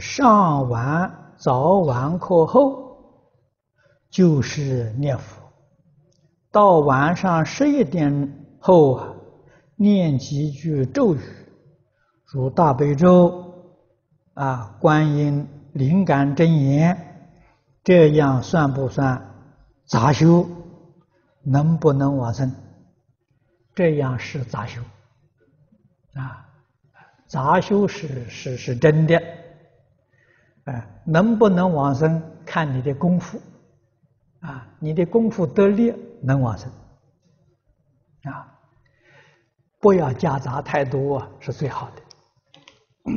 上完早晚课后就是念佛，到晚上十一点后啊，念几句咒语，如大悲咒啊、观音灵感真言，这样算不算杂修？能不能往生？这样是杂修啊，杂修是是是真的。啊，能不能往生，看你的功夫，啊，你的功夫得力，能往生，啊，不要夹杂太多，是最好的。